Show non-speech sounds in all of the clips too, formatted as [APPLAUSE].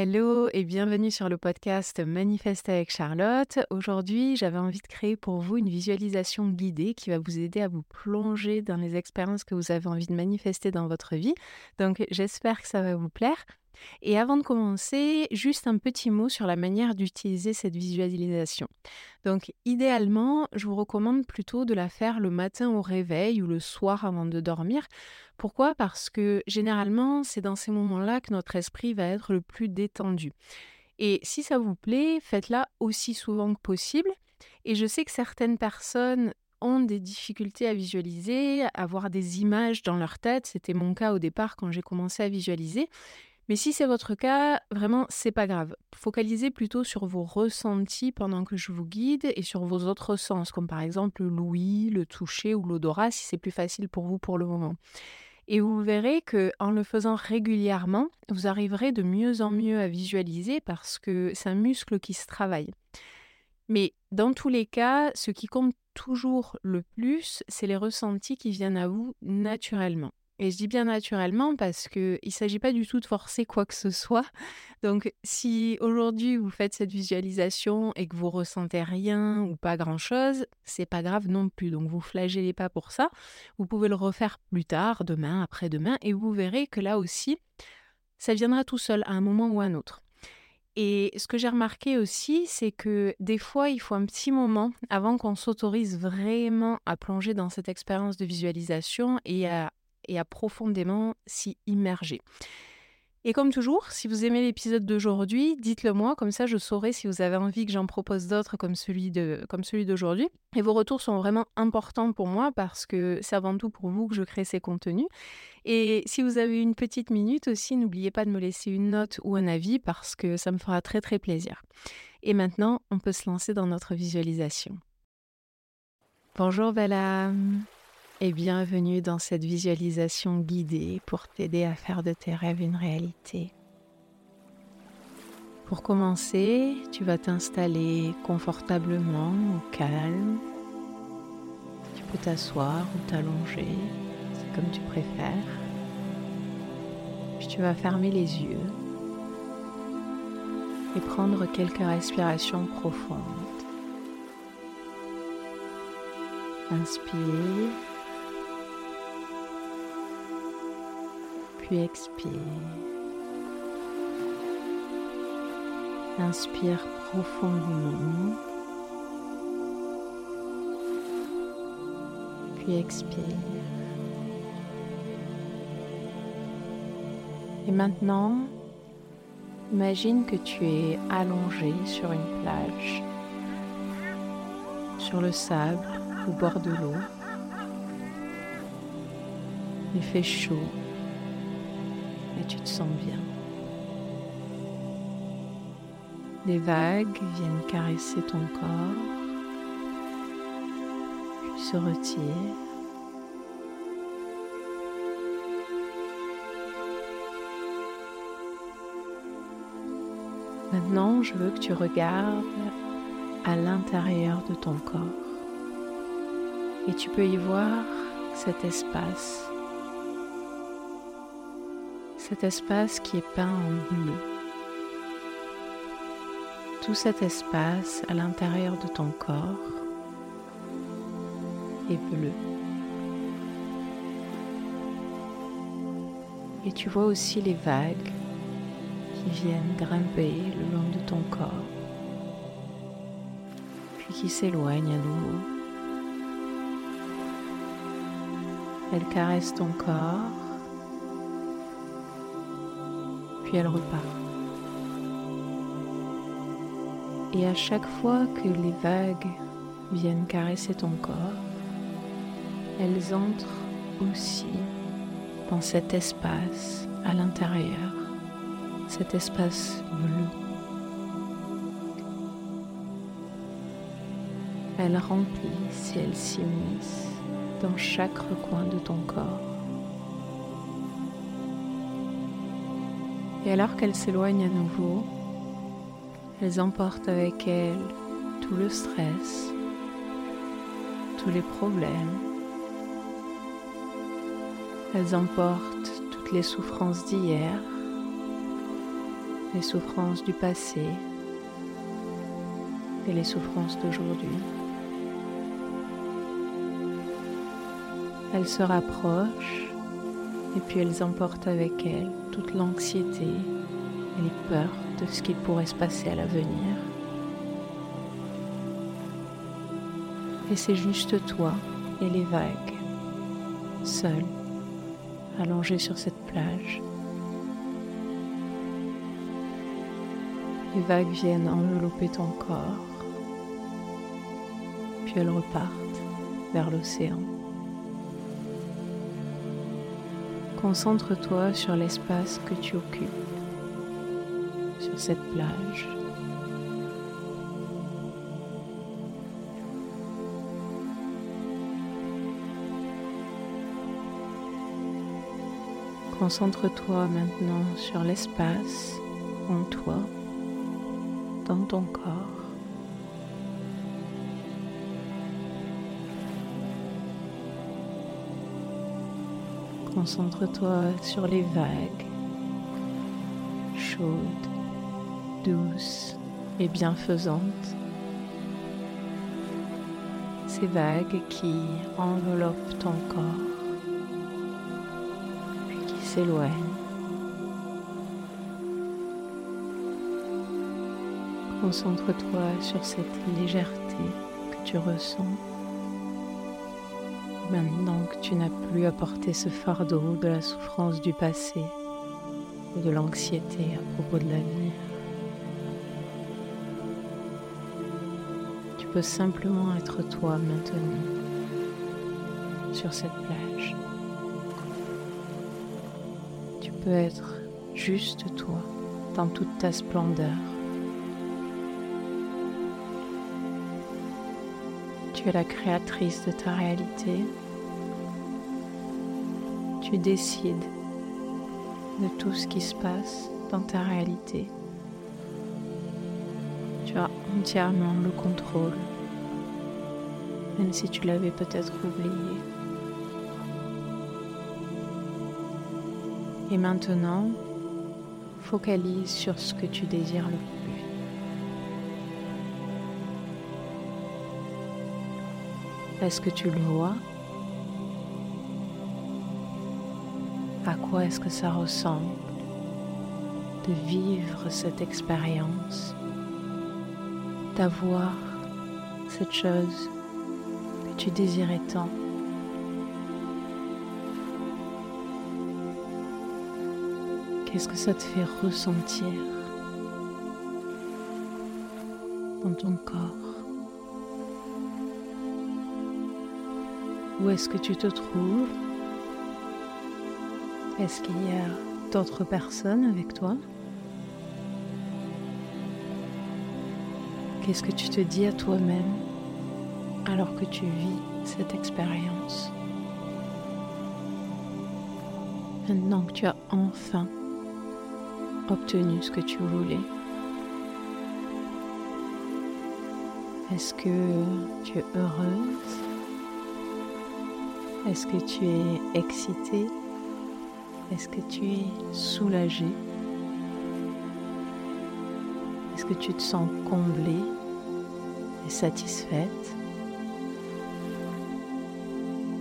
Hello et bienvenue sur le podcast Manifeste avec Charlotte. Aujourd'hui, j'avais envie de créer pour vous une visualisation guidée qui va vous aider à vous plonger dans les expériences que vous avez envie de manifester dans votre vie. Donc, j'espère que ça va vous plaire. Et avant de commencer, juste un petit mot sur la manière d'utiliser cette visualisation. Donc idéalement, je vous recommande plutôt de la faire le matin au réveil ou le soir avant de dormir. Pourquoi? Parce que généralement, c'est dans ces moments-là que notre esprit va être le plus détendu. Et si ça vous plaît, faites-la aussi souvent que possible. Et je sais que certaines personnes ont des difficultés à visualiser, à avoir des images dans leur tête. C'était mon cas au départ quand j'ai commencé à visualiser. Mais si c'est votre cas, vraiment, c'est pas grave. Focalisez plutôt sur vos ressentis pendant que je vous guide et sur vos autres sens, comme par exemple l'ouïe, le toucher ou l'odorat, si c'est plus facile pour vous pour le moment. Et vous verrez que en le faisant régulièrement, vous arriverez de mieux en mieux à visualiser parce que c'est un muscle qui se travaille. Mais dans tous les cas, ce qui compte toujours le plus, c'est les ressentis qui viennent à vous naturellement. Et je dis bien naturellement parce qu'il ne s'agit pas du tout de forcer quoi que ce soit. [LAUGHS] Donc si aujourd'hui vous faites cette visualisation et que vous ressentez rien ou pas grand-chose, c'est pas grave non plus. Donc vous flagellez pas pour ça. Vous pouvez le refaire plus tard, demain, après-demain, et vous verrez que là aussi, ça viendra tout seul à un moment ou à un autre. Et ce que j'ai remarqué aussi, c'est que des fois, il faut un petit moment avant qu'on s'autorise vraiment à plonger dans cette expérience de visualisation et à et à profondément s'y immerger. Et comme toujours, si vous aimez l'épisode d'aujourd'hui, dites-le moi, comme ça je saurai si vous avez envie que j'en propose d'autres comme celui d'aujourd'hui. Et vos retours sont vraiment importants pour moi parce que c'est avant tout pour vous que je crée ces contenus. Et si vous avez une petite minute aussi, n'oubliez pas de me laisser une note ou un avis parce que ça me fera très très plaisir. Et maintenant, on peut se lancer dans notre visualisation. Bonjour Bella et bienvenue dans cette visualisation guidée pour t'aider à faire de tes rêves une réalité. Pour commencer, tu vas t'installer confortablement au calme. Tu peux t'asseoir ou t'allonger, c'est comme tu préfères. Puis tu vas fermer les yeux et prendre quelques respirations profondes. Inspire. Puis expire. Inspire profondément. Puis expire. Et maintenant, imagine que tu es allongé sur une plage, sur le sable, au bord de l'eau. Il fait chaud et tu te sens bien. Les vagues viennent caresser ton corps, puis se retirent. Maintenant, je veux que tu regardes à l'intérieur de ton corps et tu peux y voir cet espace cet espace qui est peint en bleu. Tout cet espace à l'intérieur de ton corps est bleu. Et tu vois aussi les vagues qui viennent grimper le long de ton corps, puis qui s'éloignent à nouveau. Elles caressent ton corps puis elle repart. Et à chaque fois que les vagues viennent caresser ton corps, elles entrent aussi dans cet espace à l'intérieur, cet espace bleu. Elles remplissent et elles s'immiscent dans chaque recoin de ton corps. Et alors qu'elles s'éloignent à nouveau, elles emportent avec elles tout le stress, tous les problèmes. Elles emportent toutes les souffrances d'hier les souffrances du passé et les souffrances d'aujourd'hui. Elles se rapprochent et puis elles emportent avec elles toute l'anxiété et les peurs de ce qu'il pourrait se passer à l'avenir. Et c'est juste toi et les vagues, seuls, allongés sur cette plage. Les vagues viennent envelopper ton corps, puis elles repartent vers l'océan. Concentre-toi sur l'espace que tu occupes, sur cette plage. Concentre-toi maintenant sur l'espace en toi, dans ton corps. Concentre-toi sur les vagues, chaudes, douces et bienfaisantes. Ces vagues qui enveloppent ton corps, puis qui s'éloignent. Concentre-toi sur cette légèreté que tu ressens Maintenant que tu n'as plus à porter ce fardeau de la souffrance du passé ou de l'anxiété à propos de l'avenir, tu peux simplement être toi maintenant sur cette plage. Tu peux être juste toi dans toute ta splendeur. Tu es la créatrice de ta réalité. Tu décides de tout ce qui se passe dans ta réalité. Tu as entièrement le contrôle, même si tu l'avais peut-être oublié. Et maintenant, focalise sur ce que tu désires le plus. Est-ce que tu le vois? À quoi est-ce que ça ressemble de vivre cette expérience, d'avoir cette chose que tu désirais tant? Qu'est-ce que ça te fait ressentir dans ton corps? Où est-ce que tu te trouves? Est-ce qu'il y a d'autres personnes avec toi? Qu'est-ce que tu te dis à toi-même alors que tu vis cette expérience? Maintenant que tu as enfin obtenu ce que tu voulais, est-ce que tu es heureuse? Est-ce que tu es excité? Est-ce que tu es soulagé? Est-ce que tu te sens comblée et satisfaite?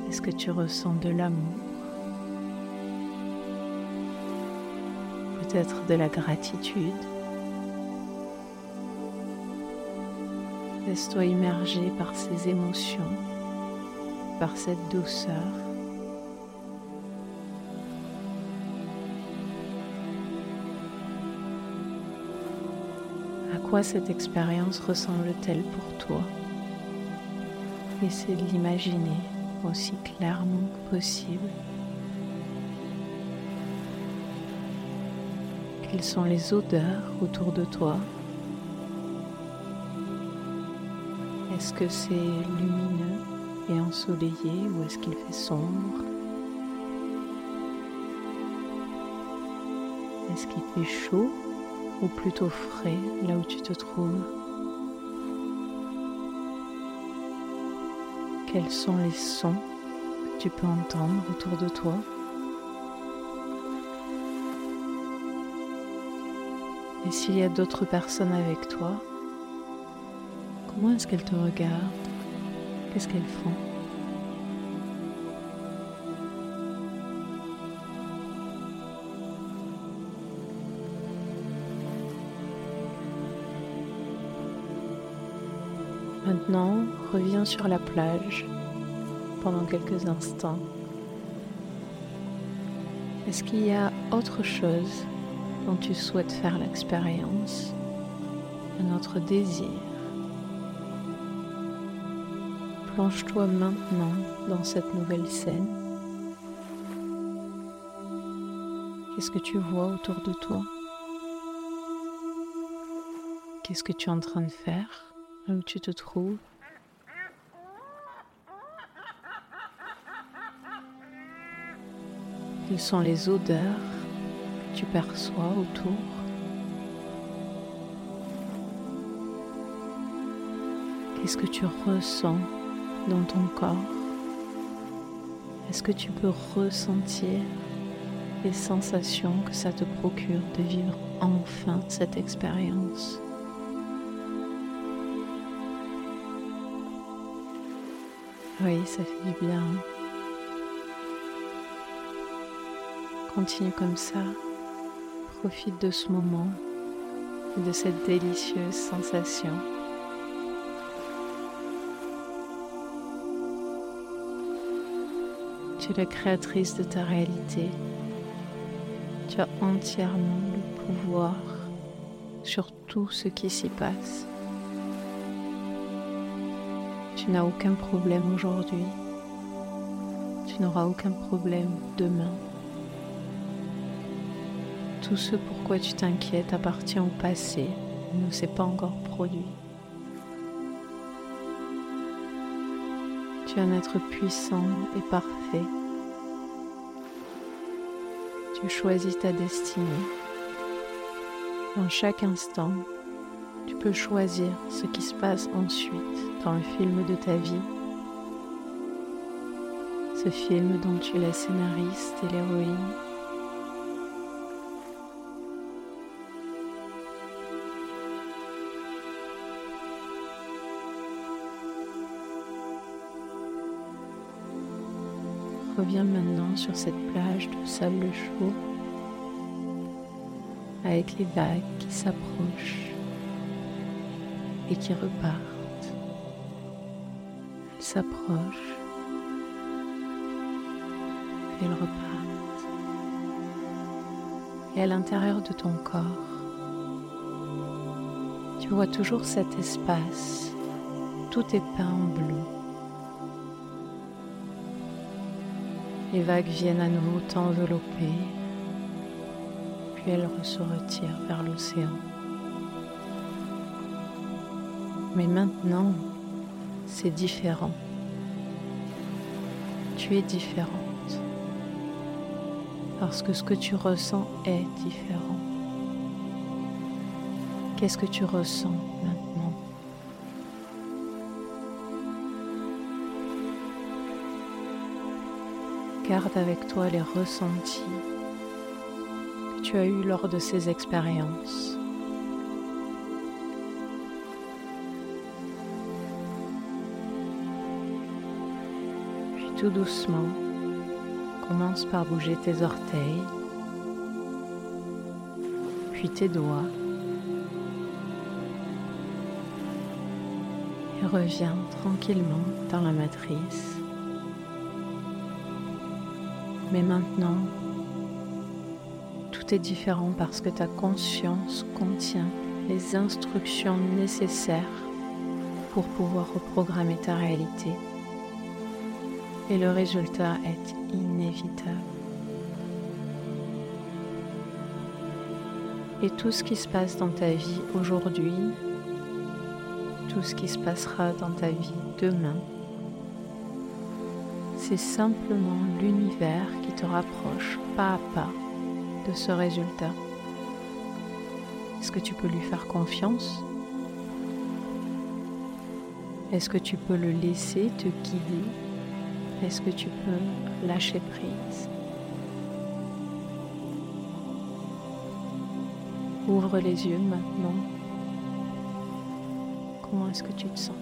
Est-ce que tu ressens de l'amour? Peut-être de la gratitude? Laisse-toi immerger par ces émotions par cette douceur. À quoi cette expérience ressemble-t-elle pour toi? Essaie de l'imaginer aussi clairement que possible. Quelles sont les odeurs autour de toi? Est-ce que c'est lumineux? Et ensoleillé ou est-ce qu'il fait sombre? Est-ce qu'il fait chaud ou plutôt frais là où tu te trouves? Quels sont les sons que tu peux entendre autour de toi? Et s'il y a d'autres personnes avec toi, comment est-ce qu'elles te regardent? Qu'est-ce qu'elles font Maintenant, reviens sur la plage pendant quelques instants. Est-ce qu'il y a autre chose dont tu souhaites faire l'expérience, un autre désir? Plonge-toi maintenant dans cette nouvelle scène. Qu'est-ce que tu vois autour de toi? Qu'est-ce que tu es en train de faire? Où tu te trouves? Quelles sont les odeurs que tu perçois autour? Qu'est-ce que tu ressens? Dans ton corps Est-ce que tu peux ressentir les sensations que ça te procure de vivre enfin cette expérience? Oui, ça fait du bien. Continue comme ça. Profite de ce moment et de cette délicieuse sensation. Tu es la créatrice de ta réalité. Tu as entièrement le pouvoir sur tout ce qui s'y passe. Tu n'as aucun problème aujourd'hui. Tu n'auras aucun problème demain. Tout ce pourquoi tu t'inquiètes appartient au passé, ne s'est pas encore produit. Un être puissant et parfait. Tu choisis ta destinée. En chaque instant, tu peux choisir ce qui se passe ensuite dans le film de ta vie. Ce film dont tu es la scénariste et l'héroïne. Reviens maintenant sur cette plage de sable chaud avec les vagues qui s'approchent et qui repartent. Elles s'approchent et elles repartent. Et à l'intérieur de ton corps, tu vois toujours cet espace, tout est peint en bleu. Les vagues viennent à nouveau t'envelopper, puis elles se retirent vers l'océan. Mais maintenant, c'est différent. Tu es différente. Parce que ce que tu ressens est différent. Qu'est-ce que tu ressens maintenant? Garde avec toi les ressentis que tu as eus lors de ces expériences. tout doucement, commence par bouger tes orteils, puis tes doigts, et reviens tranquillement dans la matrice. Mais maintenant, tout est différent parce que ta conscience contient les instructions nécessaires pour pouvoir reprogrammer ta réalité et le résultat est inévitable. Et tout ce qui se passe dans ta vie aujourd'hui, tout ce qui se passera dans ta vie demain, c'est simplement l'univers qui te rapproche pas à pas de ce résultat. Est-ce que tu peux lui faire confiance? Est-ce que tu peux le laisser te guider? Est-ce que tu peux lâcher prise? Ouvre les yeux maintenant. Comment est-ce que tu te sens?